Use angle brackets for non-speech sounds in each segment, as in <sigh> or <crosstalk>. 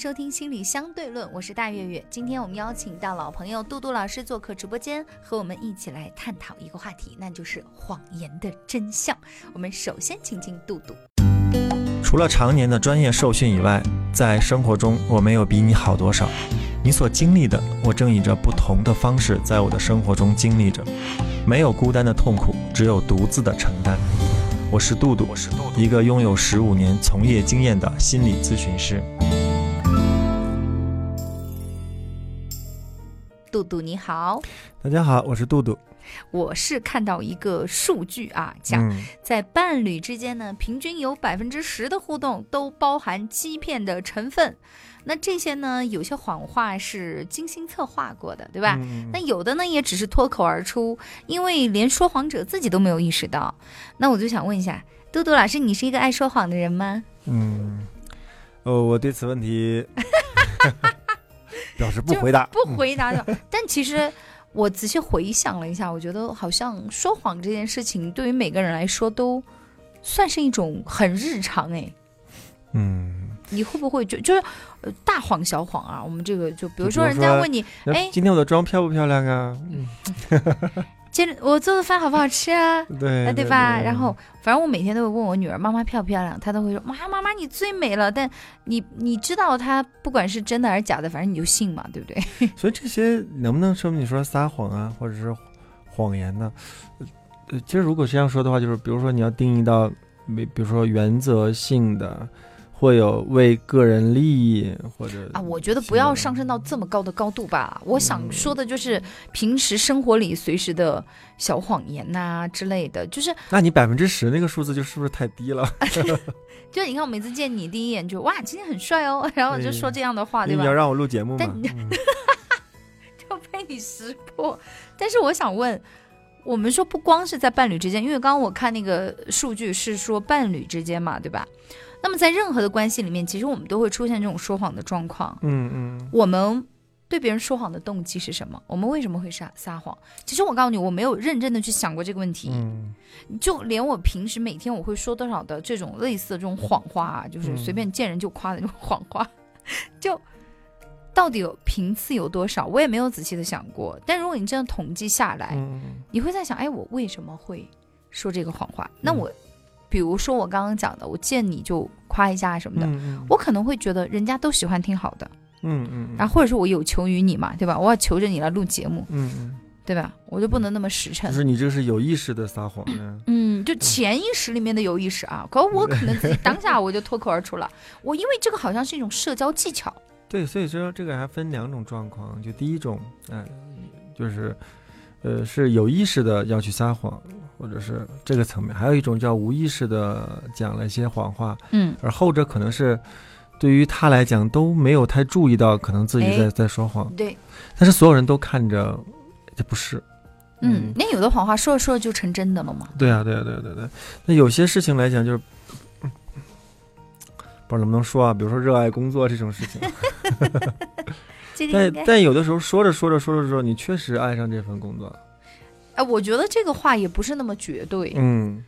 收听心理相对论，我是大月月。今天我们邀请到老朋友杜杜老师做客直播间，和我们一起来探讨一个话题，那就是谎言的真相。我们首先请进杜杜。除了常年的专业受训以外，在生活中我没有比你好多少。你所经历的，我正以着不同的方式在我的生活中经历着。没有孤单的痛苦，只有独自的承担。我是杜杜，一个拥有十五年从业经验的心理咨询师。杜杜你好，大家好，我是杜杜。我是看到一个数据啊，讲在伴侣之间呢，平均有百分之十的互动都包含欺骗的成分。那这些呢，有些谎话是精心策划过的，对吧？那有的呢，也只是脱口而出，因为连说谎者自己都没有意识到。那我就想问一下，杜杜老师，你是一个爱说谎的人吗？嗯，哦，我对此问题表示不回答，不回答的。但其实我仔细回想了一下，我觉得好像说谎这件事情对于每个人来说都算是一种很日常哎。嗯。你会不会就就是呃大谎小谎啊？我们这个就比如说人家问你，哎，今天我的妆漂不漂亮啊？嗯，接着我做的饭好不好吃啊？对，对吧？然后反正我每天都会问我女儿妈妈漂不漂亮，她都会说妈妈妈你最美了。但你你知道她不管是真的还是假的，反正你就信嘛，对不对？<laughs> 所以这些能不能说明你说撒谎啊，或者是谎言呢？呃，其实如果这样说的话，就是比如说你要定义到，比比如说原则性的。会有为个人利益或者啊，我觉得不要上升到这么高的高度吧。我想说的就是平时生活里随时的小谎言呐之类的，就是。那你百分之十那个数字就是不是太低了？<laughs> <laughs> 就你看我每次见你第一眼就哇，今天很帅哦，<laughs> 然后我就说这样的话，对吧？你要让我录节目吗？就被你识破。但是我想问，我们说不光是在伴侣之间，因为刚刚我看那个数据是说伴侣之间嘛，对吧？那么在任何的关系里面，其实我们都会出现这种说谎的状况。嗯嗯。我们对别人说谎的动机是什么？我们为什么会撒撒谎？其实我告诉你，我没有认真的去想过这个问题。嗯。就连我平时每天我会说多少的这种类似的这种谎话啊，就是随便见人就夸的这种谎话，就到底有频次有多少？我也没有仔细的想过。但如果你这样统计下来，你会在想，哎，我为什么会说这个谎话？那我。比如说我刚刚讲的，我见你就夸一下什么的，我可能会觉得人家都喜欢听好的，嗯嗯，然后或者说我有求于你嘛，对吧？我要求着你来录节目，嗯嗯，对吧？我就不能那么实诚。就是你这是有意识的撒谎 <clears throat> 嗯，就潜意识里面的有意识啊，可我可能自己当下我就脱口而出了，我因为这个好像是一种社交技巧。对，所以说这个还分两种状况，就第一种，嗯，就是，呃，是有意识的要去撒谎。或者是这个层面，还有一种叫无意识的讲了一些谎话，嗯，而后者可能是对于他来讲都没有太注意到，可能自己在在说谎，对，但是所有人都看着，这不是，嗯，那有的谎话说着说着就成真的了吗？对啊，对啊，对啊，对对，那有些事情来讲就是，<coughs> 不知道能不能说啊，比如说热爱工作这种事情，<laughs> 但但有的时候说着说着说着说，你确实爱上这份工作。哎，我觉得这个话也不是那么绝对，嗯，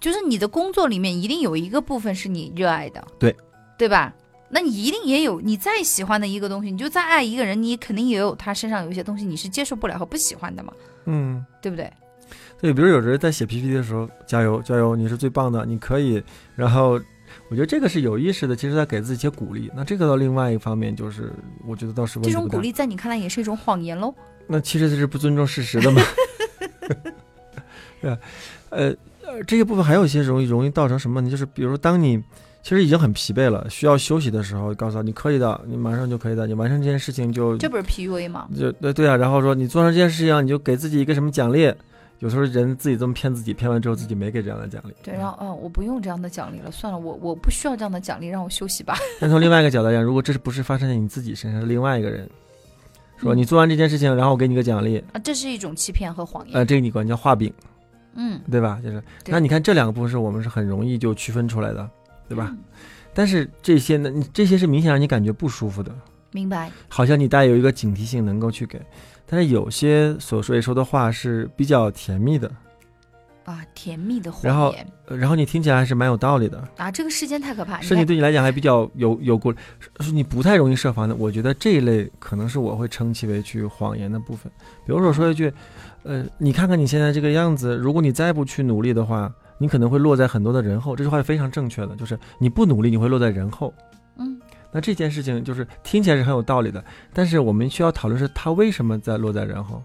就是你的工作里面一定有一个部分是你热爱的，对，对吧？那你一定也有你再喜欢的一个东西，你就再爱一个人，你肯定也有他身上有一些东西你是接受不了和不喜欢的嘛，嗯，对不对？对，比如有人在写 PPT 的时候，加油加油，你是最棒的，你可以。然后我觉得这个是有意识的，其实在给自己一些鼓励。那这个到另外一方面，就是我觉得倒是这种鼓励在你看来也是一种谎言喽？那其实这是不尊重事实的嘛？<laughs> <laughs> 对啊，呃呃，这些部分还有一些容易容易造成什么问题？就是比如说，当你其实已经很疲惫了，需要休息的时候，告诉他你可以的，你马上就可以的，你完成这件事情就这不是 PUA 吗？就对对啊，然后说你做成这件事情，你就给自己一个什么奖励，有时候人自己这么骗自己，骗完之后自己没给这样的奖励。对，然后嗯，我不用这样的奖励了，算了，我我不需要这样的奖励，让我休息吧。但从另外一个角度来讲，如果这是不是发生在你自己身上，是另外一个人说嗯你做完这件事情，然后我给你个奖励，啊，这是一种欺骗和谎言。呃，这个你管叫画饼，嗯，对吧？就是那你看这两个部分是我们是很容易就区分出来的，对吧？嗯？但是这些呢，这些是明显让你感觉不舒服的，明白。好像你带有一个警惕性能够去给，但是有些所说说的话是比较甜蜜的，啊，甜蜜的谎言呃然后你听起来还是蛮有道理的，啊，这个世间太可怕。你甚至对你来讲还比较有有过，是你不太容易设防的。我觉得这一类可能是我会称其为去谎言的部分。比如说我说一句，呃，你看看你现在这个样子，如果你再不去努力的话，你可能会落在很多的人后。这句话是非常正确的，就是你不努力，你会落在人后。嗯，那这件事情就是听起来是很有道理的，但是我们需要讨论是他为什么在落在人后。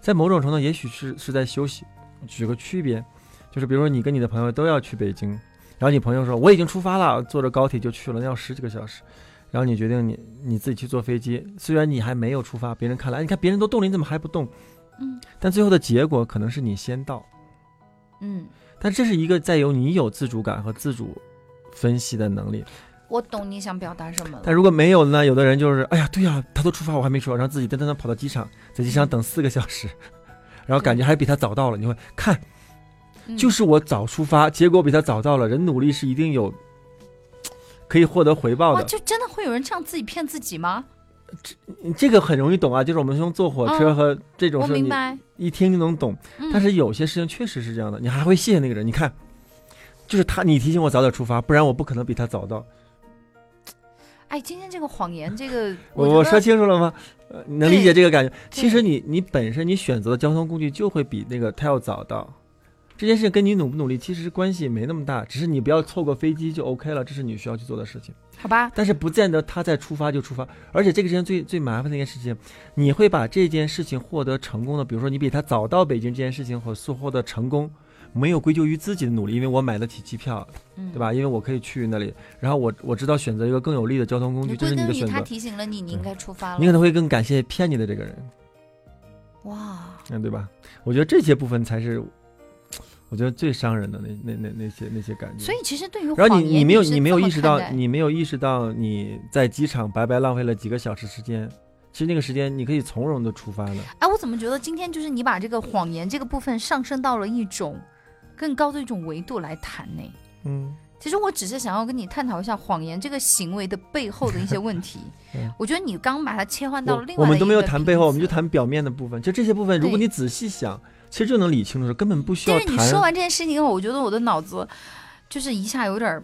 在某种程度，也许是是在休息。举个区别，就是比如说你跟你的朋友都要去北京，然后你朋友说我已经出发了，坐着高铁就去了，那要十几个小时。然后你决定你你自己去坐飞机，虽然你还没有出发，别人看来，哎你看别人都动了，你怎么还不动？嗯但最后的结果可能是你先到。嗯，但这是一个在由你有自主感和自主分析的能力。我懂你想表达什么了。但如果没有呢？有的人就是，哎呀，对呀、他都出发，我还没出发，然后自己噔噔噔跑到机场，在机场等四个小时，然后感觉还比他早到了。你会看，嗯就是我早出发，结果比他早到了。人努力是一定有 <tsk> 可以获得回报，的，就真的会有人这样自己骗自己吗？这这个很容易懂啊。就是我们用坐火车嗯和这种我事，你明白。一听就能懂。嗯但是有些事情确实是这样的，你还会谢谢那个人。你看，就是他，你提醒我早点出发，不然我不可能比他早到。哎，今天这个谎言，这个 <laughs> 我我说清楚了吗？呃，你能理解这个感觉？其实你你本身你选择的交通工具就会比那个他要早到，这件事情跟你努不努力其实关系没那么大，只是你不要错过飞机就 OK 了，这是你需要去做的事情。好吧？但是不见得他在出发就出发，而且这个事情最最麻烦的一件事情，你会把这件事情获得成功的，比如说你比他早到北京这件事情或获得成功，没有归咎于自己的努力，因为我买得起机票，嗯，对吧？因为我可以去那里，然后我我知道选择一个更有利的交通工具，是你的选择。他提醒了你，你应该出发了。你可能会更感谢骗你的这个人，哇，嗯，对吧？我觉得这些部分才是，我觉得最伤人的那那那那些那些感觉。所以其实对于然后你你没有你没有意识到你没有意识到你在机场白白浪费了几个小时时间，其实那个时间你可以从容的出发的。哎，我怎么觉得今天就是你把这个谎言这个部分上升到了一种更高的一种维度来谈呢？嗯，其实我只是想要跟你探讨一下谎言这个行为的背后的一些问题 <laughs> 嗯。我觉得你刚把它切换到了另外我们都没有谈背后，我们就谈表面的部分。就这些部分，如果你仔细想，其实就能理清楚，根本不需要但是你说。完这件事情以后，我觉得我的脑子就是一下有点儿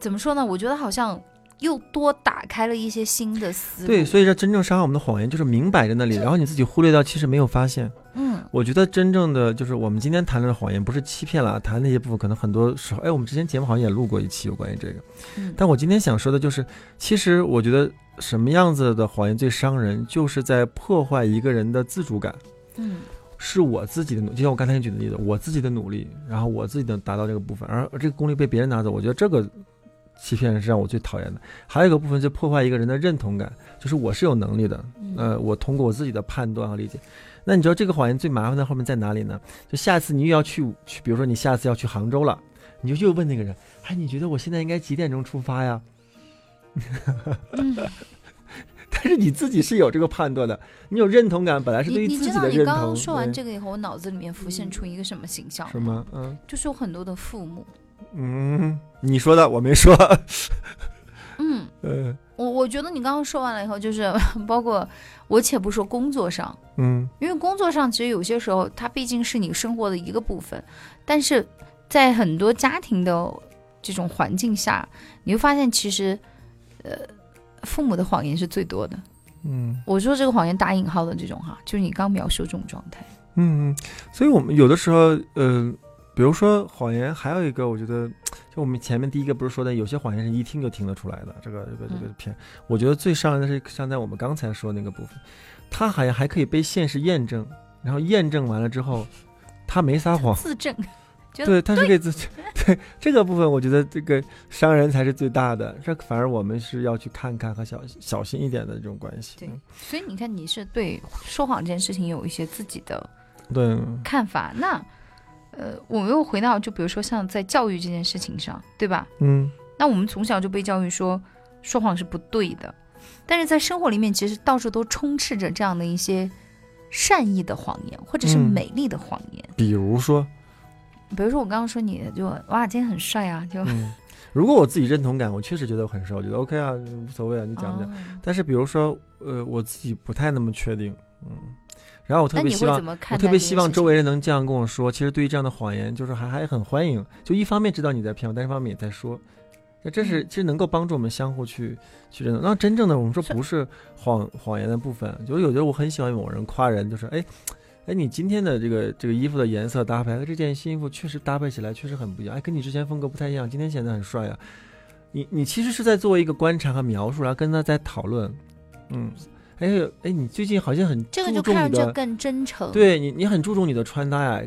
怎么说呢？我觉得好像又多打开了一些新的思路。对，所以说真正伤害我们的谎言就是明摆在那里，然后你自己忽略掉，其实没有发现。嗯，我觉得真正的就是我们今天谈论的谎言，不是欺骗了啊，谈那些部分可能很多时候，哎，我们之前节目好像也录过一期有关于这个。嗯但我今天想说的就是，其实我觉得什么样子的谎言最伤人，就是在破坏一个人的自主感。嗯是我自己的努，就像我刚才举的例子，我自己的努力，然后我自己能达到这个部分，而而这个功力被别人拿走，我觉得这个欺骗是让我最讨厌的。还有一个部分就破坏一个人的认同感，就是我是有能力的，嗯呃，我通过我自己的判断和理解。那你知道这个谎言最麻烦的后面在哪里呢？就下次你又要去去，比如说你下次要去杭州了，你就又问那个人，哎，你觉得我现在应该几点钟出发呀？嗯，<laughs> 但是你自己是有这个判断的，你有认同感，本来是对你你于自知道你刚己的认同。刚说完这个以后，我脑子里面浮现出一个什么形象？什么？嗯就是有很多的父母，嗯，你说的我没说。嗯。呃 <laughs> 我我觉得你刚刚说完了以后，就是 <laughs> 包括我且不说工作上，嗯因为工作上其实有些时候它毕竟是你生活的一个部分，但是在很多家庭的这种环境下，你会发现其实，呃，父母的谎言是最多的。嗯我说这个谎言打引号的这种哈，就是你刚描述这种状态。嗯，所以我们有的时候，呃，比如说谎言，还有一个，我觉得，就我们前面第一个不是说的，有些谎言是一听就听得出来的，这个这个这个嗯骗，我觉得最伤人的是像在我们刚才说的那个部分，他好像还可以被现实验证，然后验证完了之后，他没撒谎，自证，<laughs> 对，他是给自己 <laughs> 对这个部分，我觉得这个伤人才是最大的，这反而我们是要去看看和小小心一点的这种关系。对所以你看，你是对说谎这件事情有一些自己的对，看法。那呃，我们又回到就比如说像在教育这件事情上，对吧？嗯那我们从小就被教育说说谎是不对的，但是在生活里面，其实到处都充斥着这样的一些善意的谎言，或者是嗯美丽的谎言。比如说，比如说我刚刚说你就哇，今天很帅啊，就嗯，如果我自己认同感，我确实觉得我很帅，我觉得 OK 啊，无所谓啊，你讲不讲？哦但是比如说，呃，我自己不太那么确定，嗯，然后我特别希望？我特别希望周围人能这样跟我说。其实对于这样的谎言，就是还还很欢迎。就一方面知道你在骗我，但一方面也在说。那这是其实能够帮助我们相互去去认同。那真正的我们说不是谎谎言的部分，就是有的我很喜欢某人夸人，就是哎哎你今天的这个这个衣服的颜色搭配和这件新衣服确实搭配起来确实很不一样，哎跟你之前风格不太一样，今天显得很帅啊。你你其实是在做一个观察和描述，然后跟他在讨论，嗯。哎哎，你最近好像很这个就看上去更真诚。，对你，你很注重你的穿搭呀，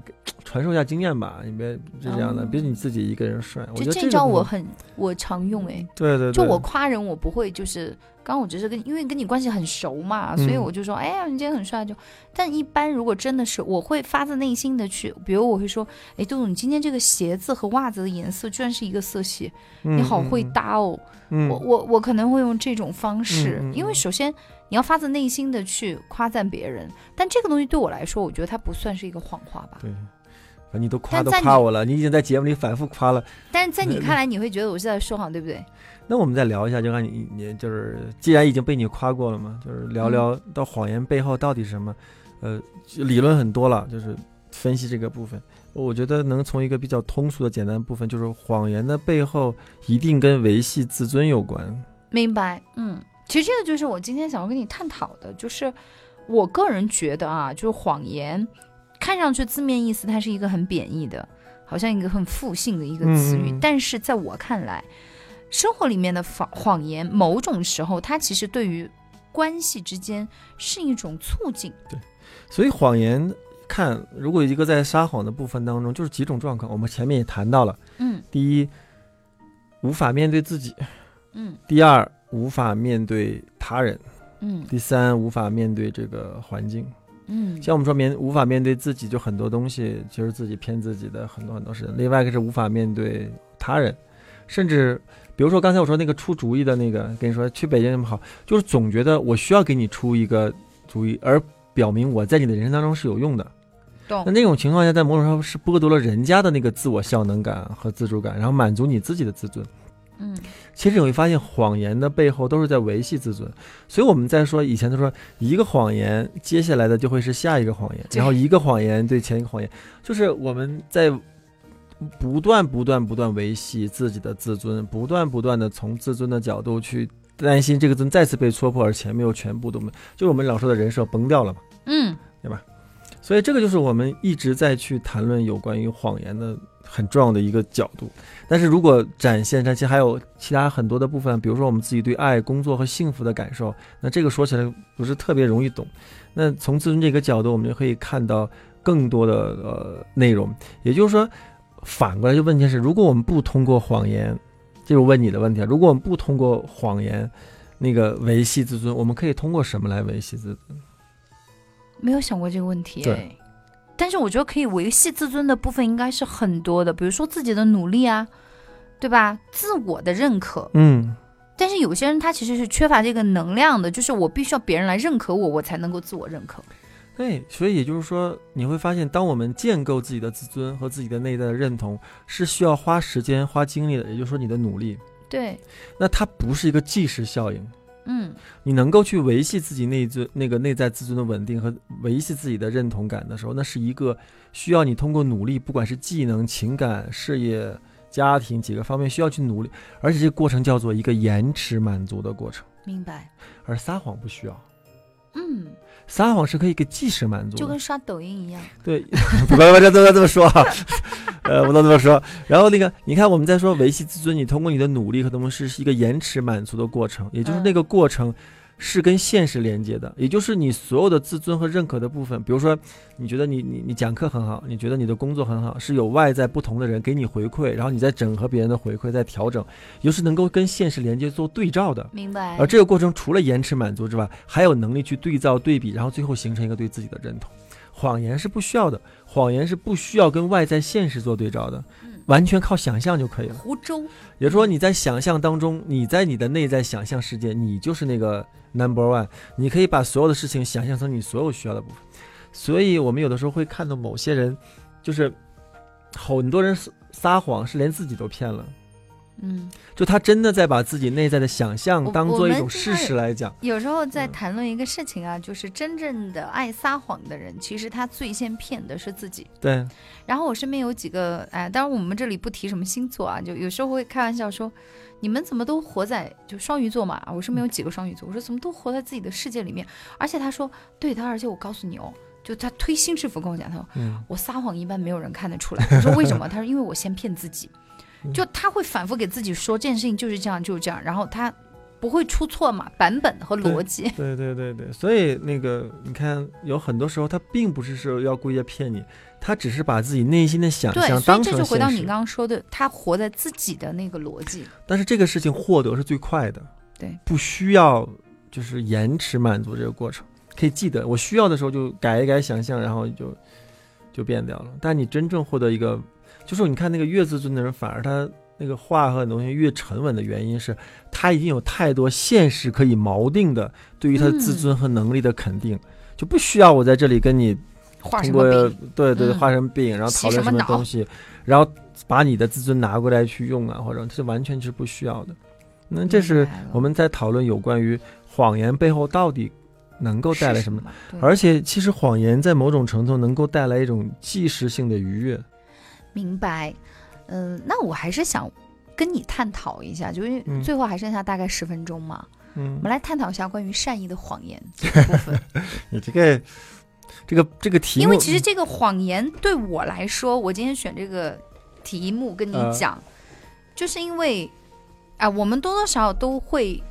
传授一下经验吧，你别就这样的，哦别你自己一个人帅。我觉得就这招我很我常用哎。对对对，就我夸人，我不会就是，刚刚我只是跟因为跟你关系很熟嘛，所以嗯我就说，哎呀，你今天很帅就。但一般如果真的是，我会发自内心的去，比如我会说，哎，杜总，你今天这个鞋子和袜子的颜色居然是一个色系，嗯你好会，搭哦。嗯，我我我可能会用这种方式，因为首先你要发自内心的去夸赞别人，但这个东西对我来说，我觉得它不算是一个谎话吧。对，啊你都夸都夸我了，你已经在节目里反复夸了。但是在你看来，你会觉得我是在说谎，对不对？那我们再聊一下，就看你你就是，既然已经被你夸过了嘛，就是聊嗯聊到谎言背后到底是什么。呃，理论很多了，就是分析这个部分。我觉得能从一个比较通俗的简单部分，就是谎言的背后一定跟维系自尊有关。明白，嗯，其实这个就是我今天想要跟你探讨的，就是我个人觉得啊，就是谎言，看上去字面意思它是一个很贬义的，好像一个很负性的一个词语，但是在我看来，生活里面的谎谎言，某种时候它其实对于关系之间是一种促进，对所以谎言看，如果一个在撒谎的部分当中，就是几种状况。我们前面也谈到了，嗯。第一，无法面对自己；嗯。第二，无法面对他人；嗯第三，无法面对这个环境。嗯，像我们说面无法面对自己，就很多东西其实自己骗自己的很多很多事情。另外一个是无法面对他人，甚至比如说刚才我说那个出主意的那个，跟你说去北京那么好，就是总觉得我需要给你出一个主意，而表明我在你的人生当中是有用的。懂那那种情况下，在某种程度上是剥夺了人家的那个自我效能感和自主感，然后满足你自己的自尊。嗯其实你会发现，谎言的背后都是在维系自尊。所以我们在说以前都说一个谎言，接下来的就会是下一个谎言，然后一个谎言对前一个谎言，就是我们在不断不断不断维系自己的自尊，不断不断的从自尊的角度去担心这个尊再次被戳破，而前面又全部都没，就是我们老说的人设崩掉了嘛。嗯对吧所以这个就是我们一直在去谈论有关于谎言的很重要的一个角度。但是如果展现它，其还有其他很多的部分，比如说我们自己对爱、工作和幸福的感受，那这个说起来不是特别容易懂。那从自尊这个角度，我们就可以看到更多的呃内容。也就是说，反过来就问题是，如果我们不通过谎言，这是问你的问题啊，如果我们不通过谎言，那个维系自尊，我们可以通过什么来维系自尊？没有想过这个问题，对。但是我觉得可以维系自尊的部分应该是很多的，比如说自己的努力啊，对吧？自我的认可。嗯，但是有些人他其实是缺乏这个能量的，就是我必须要别人来认可我，我才能够自我认可。对，所以也就是说，你会发现，当我们建构自己的自尊和自己的内在的认同，是需要花时间、花精力的。也就是说，你的努力，对，那它不是一个即时效应。嗯。你能够去维系自己内尊那个内在自尊的稳定和维系自己的认同感的时候，那是一个需要你通过努力，不管是技能、情感、事业、家庭几个方面需要去努力，而且这个过程叫做一个延迟满足的过程，明白。而撒谎不需要，嗯，撒谎是可以给即时满足的，就跟刷抖音一样。<laughs> 对，<laughs> 不不不，这这么说啊，<laughs> 呃，不能这么说。然后那个，你看我们在说维系自尊，你通过你的努力和东西是一个延迟满足的过程，也就是那个过程是跟现实连接的，也就是你所有的自尊和认可的部分。比如说，你觉得你你你讲课很好，你觉得你的工作很好，是有外在不同的人给你回馈，然后你再整合别人的回馈，再调整，也就是能够跟现实连接做对照的。明白而这个过程除了延迟满足之外，还有能力去对照对比，然后最后形成一个对自己的认同。谎言是不需要的，谎言是不需要跟外在现实做对照的，完全靠想象就可以了。湖州，也就是说你在想象当中，你在你的内在想象世界，你就是那个 number one，你可以把所有的事情想象成你所有需要的部分。所以我们有的时候会看到某些人，就是很多人撒谎是连自己都骗了。嗯，就他真的在把自己内在的想象当做一种事实来讲。有时候在谈论一个事情啊，就是真正的爱撒谎的人，其实他最先骗的是自己。对。然后我身边有几个，哎，当然我们这里不提什么星座啊，就有时候会开玩笑说，你们怎么都活在就双鱼座嘛？我身边有几个双鱼座，我说怎么都活在自己的世界里面？而且他说，对他，而且我告诉你哦，就他推心置腹跟我讲，他说，我撒谎一般没有人看得出来。我说为什么？他说因为我先骗自己。就他会反复给自己说这件事情就是这样就是这样，然后他不会出错嘛，版本和逻辑。对对对对，所以那个你看，有很多时候他并不是说要故意骗你，他只是把自己内心的想象当成这就回到你刚刚说的，他活在自己的那个逻辑。但是这个事情获得是最快的，对，不需要就是延迟满足这个过程，可以记得我需要的时候就改一改想象，然后就就变掉了。但你真正获得一个。就是你看那个越自尊的人，反而他那个话和东西越沉稳的原因是，他已经有太多现实可以锚定的对于他的自尊和能力的肯定，就不需要我在这里跟你通过对对画成饼，然后讨论什么东西，然后把你的自尊拿过来去用啊，或者这完全是不需要的。那这是我们在讨论有关于谎言背后到底能够带来什么，而且其实谎言在某种程度能够带来一种即时性的愉悦。明白，嗯，那我还是想跟你探讨一下，就因为最后还剩下大概十分钟嘛，嗯，我们来探讨一下关于善意的谎言 <laughs> 这个部分。你这个，这个，这个题目，因为其实这个谎言对我来说，我今天选这个题目跟你讲，就是因为啊，我们多多少少都会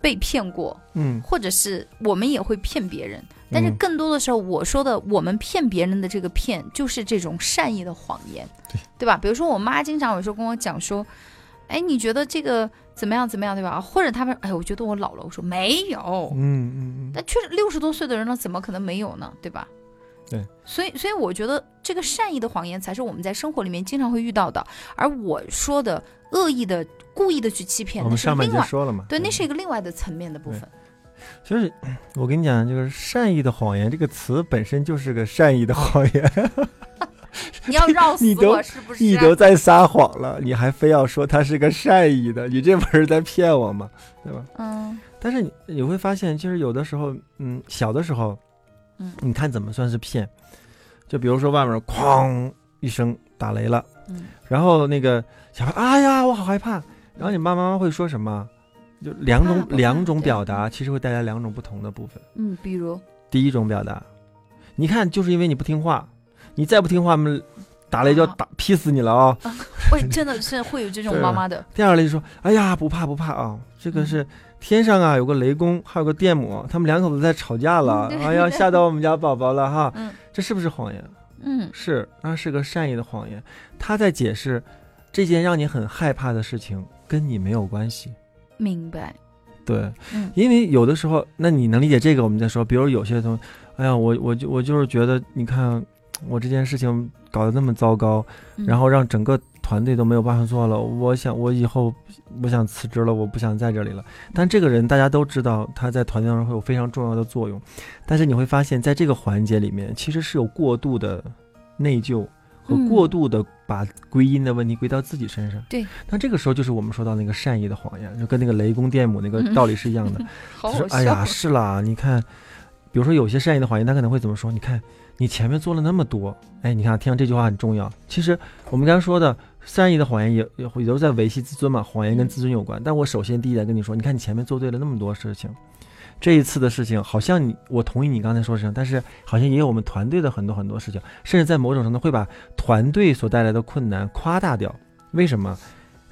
被骗过，嗯，或者是我们也会骗别人。但是更多的时候，我说的我们骗别人的这个骗，就是这种善意的谎言，对对吧？比如说我妈经常有时候跟我讲说，哎，你觉得这个怎么样怎么样，对吧？或者他们，哎，我觉得我老了，我说没有，嗯嗯嗯，但确实六十多岁的人了，怎么可能没有呢？对吧？对，所以所以我觉得这个善意的谎言才是我们在生活里面经常会遇到的，而我说的恶意的、故意的去欺骗，我们上半节说了嘛，对，那是一个另外的层面的部分。就是，我跟你讲，就是善意的谎言这个词本身就是个善意的谎言。<laughs> 你要绕死我是不是？你都在撒谎了，你还非要说他是个善意的，你这不是在骗我吗？对吧？嗯。但是你你会发现，就是有的时候，嗯，小的时候，嗯，你看怎么算是骗？就比如说外面哐一声打雷了，嗯，然后那个小孩，哎呀，我好害怕。然后你妈妈妈会说什么？就两种两种表达，其实会带来两种不同的部分。嗯，比如第一种表达，你看，就是因为你不听话，你再不听话，我们打雷就要打劈死你了啊！会 <laughs> 真的是会有这种妈妈的。第二类就说：“哎呀，不怕不怕啊，这个是天上啊有个雷公，还有个电母，他们两口子在吵架了，哎呀，吓到我们家宝宝了哈。<laughs> ”嗯，这是不是谎言？嗯，是，那是个善意的谎言。他在解释这件让你很害怕的事情跟你没有关系。明白，对，因为有的时候，那你能理解这个？我们再说，比如有些东西，哎呀，我我就我就是觉得，你看我这件事情搞得那么糟糕，然后让整个团队都没有办法做了，我想我以后我想辞职了，我不想在这里了。但这个人大家都知道，他在团队当中会有非常重要的作用，但是你会发现在这个环节里面，其实是有过度的内疚。和过度的把归因的问题归到自己身上，对，那这个时候就是我们说到那个善意的谎言，就跟那个雷公电母那个道理是一样的。<laughs> 就是哎呀，是啦，你看，比如说有些善意的谎言，他可能会怎么说？你看，你前面做了那么多，哎，你看，听到这句话很重要。其实我们刚刚说的善意的谎言也也也都在维系自尊嘛，谎言跟自尊有关。但我首先第一点跟你说，你看你前面做对了那么多事情。这一次的事情，好像你我同意你刚才说的事情，但是好像也有我们团队的很多很多事情，甚至在某种程度会把团队所带来的困难夸大掉。为什么？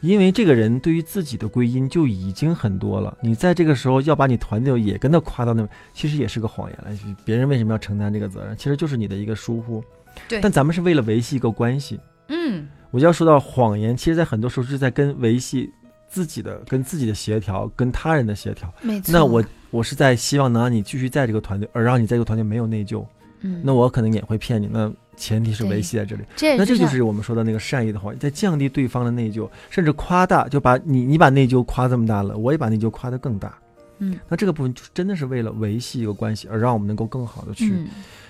因为这个人对于自己的归因就已经很多了，你在这个时候要把你团队也跟他夸到那，其实也是个谎言了。别人为什么要承担这个责任？其实就是你的一个疏忽。对。但咱们是为了维系一个关系。嗯。我就要说到谎言，其实在很多时候是在跟维系。自己的跟自己的协调，跟他人的协调，没错。那我我是在希望能让你继续在这个团队，而让你在这个团队没有内疚。嗯，那我可能也会骗你。那前提是维系在这里。这那这就是我们说的那个善意的谎言，在降低对方的内疚，甚至夸大，就把你你把内疚夸这么大了，我也把内疚夸得更大。嗯那这个部分就真的是为了维系一个关系，而让我们能够更好的去。嗯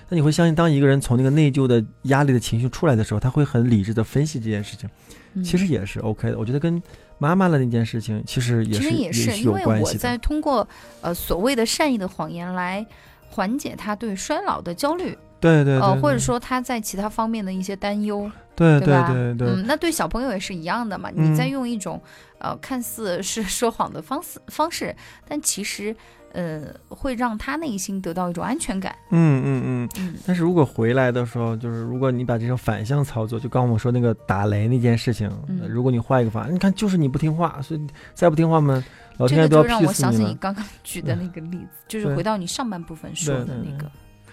那你会相信，当一个人从那个内疚的压力的情绪出来的时候，他会很理智的分析这件事情，嗯其实也是 OK 的。我觉得跟妈妈的那件事情，其实也是其实也是因为关系的。我在通过呃所谓的善意的谎言来缓解他对衰老的焦虑，对对对，呃，或者说他在其他方面的一些担忧，对对吧？对对，嗯，那对小朋友也是一样的嘛。嗯你在用一种呃看似是说谎的方式方式，但其实呃会让他内心得到一种安全感。嗯嗯嗯。嗯但是如果回来的时候，就是如果你把这种反向操作，就刚我们说那个打雷那件事情，嗯如果你换一个方案，你看就是你不听话，所以再不听话嘛，老这天爷都要个就让我想起你。刚刚举的那个例子，就是回到你上半部分说的那个。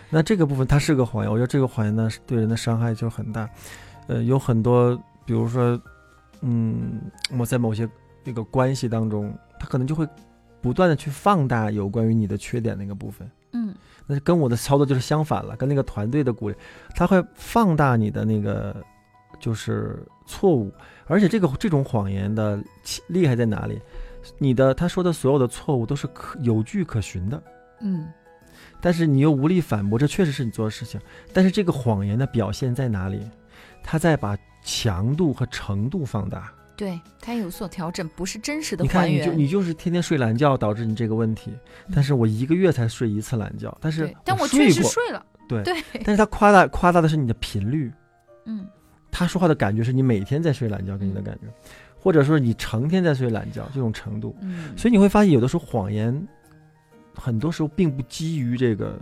那这个部分它是个谎言，我觉得这个谎言呢对人的伤害就很大。呃，有很多，比如说，嗯，我在某些那个关系当中，他可能就会不断的去放大有关于你的缺点那个部分。嗯那跟我的操作就是相反了，跟那个团队的鼓励，他会放大你的那个就是错误，而且这个这种谎言的厉害在哪里？你的他说的所有的错误都是可有据可循的，嗯但是你又无力反驳，这确实是你做的事情。但是这个谎言的表现在哪里？他在把强度和程度放大。对，它有所调整，不是真实的你看，还原。你就你就是天天睡懒觉导致你这个问题，但是我一个月才睡一次懒觉，但是对，但我确实睡了。对对，但是他夸大夸大的是你的频率，嗯他说话的感觉是你每天在睡懒觉给你的感觉，或者说你成天在睡懒觉这种程度，嗯，所以你会发现有的时候谎言，很多时候并不基于这个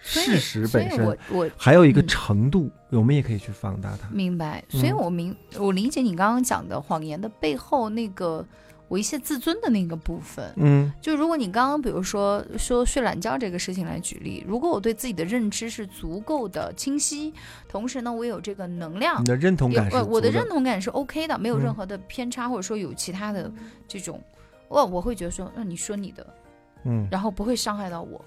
事实本身我，我还有一个嗯程度，我们也可以去放大它。明白，所以嗯我明我理解你刚刚讲的谎言的背后那个我一些自尊的那个部分。嗯就如果你刚刚比如说说睡懒觉这个事情来举例，如果我对自己的认知是足够的清晰，同时呢我有这个能量你，的认同感是呃我的认同感是 OK 的，没有任嗯何的偏差，或者说有其他的这种，我我会觉得说，那、你说你的，嗯然后不会伤害到我。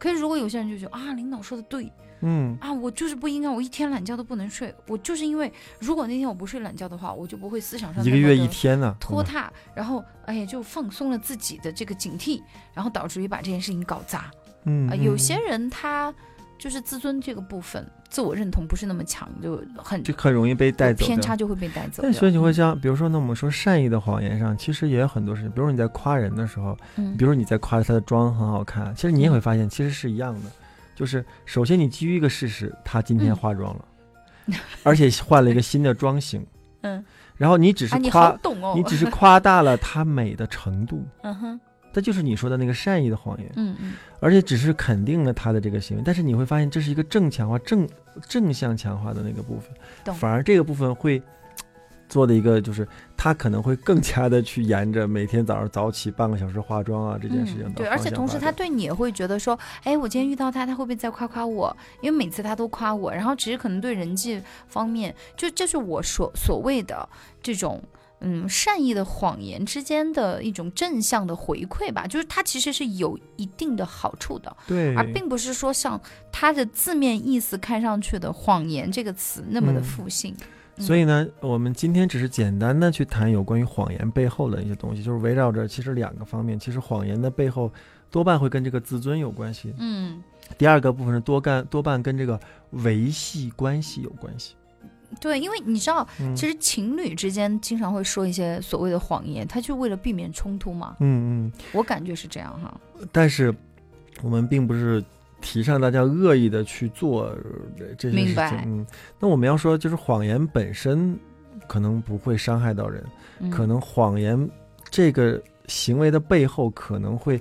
可是如果有些人就觉得啊，领导说的对。嗯。啊，我就是不应该，我一天懒觉都不能睡，我就是因为如果那天我不睡懒觉的话，我就不会思想上一个月一天呢，嗯。拖沓，然后哎呀就放松了自己的这个警惕，然后导致于把这件事情搞砸。嗯啊、有嗯。些人他就是自尊这个部分，自我认同不是那么强，就很就很容易被带走偏差就会被带走掉。但所以你会嗯像，比如说，那我们说善意的谎言上，其实也有很多事情。比如说你在夸人的时候，嗯比如说你在夸他的妆很好看，其实你也会发现，其实是一样的。就是首先你基于一个事实，他今天嗯化妆了，<laughs> 而且换了一个新的妆型，嗯然后你只是啊，你夸好，懂哦，你只是夸大了她美的程度，嗯哼这就是你说的那个善意的谎言，嗯嗯而且只是肯定了他的这个行为，但是你会发现这是一个正强化、正正向强化的那个部分，反而这个部分会做的一个就是他可能会更加的去沿着每天早上早起半个小时化妆啊这件事情嗯，对，而且同时他对你也会觉得说，哎，我今天遇到他，他会不会再夸夸我？因为每次他都夸我，然后只是可能对人际方面，就这是我所所谓的这种。嗯，善意的谎言之间的一种正向的回馈吧，就是它其实是有一定的好处的，对，而并不是说像它的字面意思看上去的“谎言”这个词那么的嗯负性。嗯所以呢，我们今天只是简单的去谈有关于谎言背后的一些东西，就是围绕着其实两个方面。其实谎言的背后多半会跟这个自尊有关系。嗯，第二个部分是多干多半跟这个维系关系有关系。对，因为你知道，嗯其实情侣之间经常会说一些所谓的谎言，他就为了避免冲突嘛。嗯嗯，我感觉是这样哈。但是我们并不是提倡大家恶意的去做呃这些事情。明白嗯，那我们要说，就是谎言本身可能不会伤害到人，嗯、可能谎言这个行为的背后可能会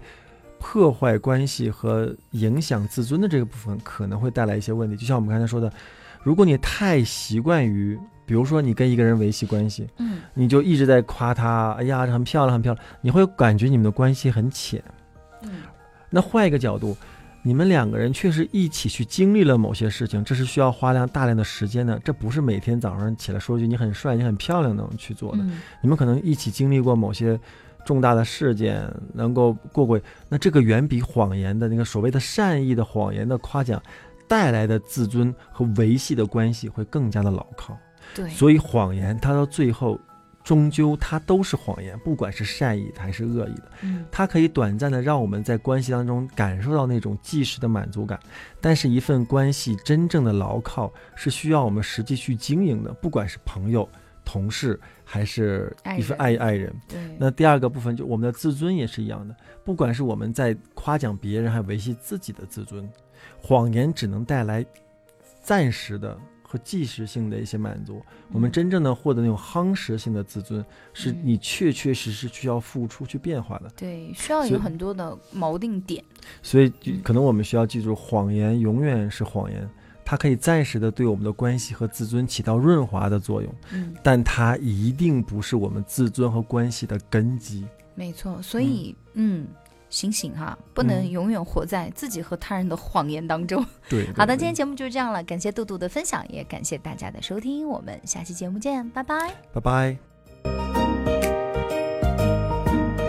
破坏关系和影响自尊的这个部分，可能会带来一些问题。就像我们刚才说的，如果你太习惯于，比如说你跟一个人维系关系，嗯你就一直在夸他，哎呀，很漂亮，很漂亮，你会感觉你们的关系很浅。嗯那换一个角度，你们两个人确实一起去经历了某些事情，这是需要花量大量的时间的，这不是每天早上起来说一句你很帅、你很漂亮能去做的。嗯你们可能一起经历过某些重大的事件，能够过过，那这个远比谎言的那个所谓的善意的谎言的夸奖带来的自尊和维系的关系会更加的牢靠。对，所以谎言它到最后，终究它都是谎言，不管是善意的还是恶意的。嗯，它可以短暂的让我们在关系当中感受到那种即时的满足感，但是，一份关系真正的牢靠是需要我们实际去经营的，不管是朋友、同事，还是一份爱爱人。对，那第二个部分就我们的自尊也是一样的，不管是我们在夸奖别人，还维系自己的自尊，谎言只能带来暂时的。和即时性的一些满足，我们真正的获得那种夯实性的自尊，是你确确实实需要付出去变化的。对，需要有很多的锚定点。所以，可能我们需要记住，谎言永远是谎言，它可以暂时的对我们的关系和自尊起到润滑的作用，嗯，但它一定不是我们自尊和关系的根基。没错，所以，嗯。醒醒哈，不能永远活在自己和他人的谎言当中。对，好的，今天节目就是这样了，感谢杜杜的分享，也感谢大家的收听，我们下期节目见，拜拜，拜拜。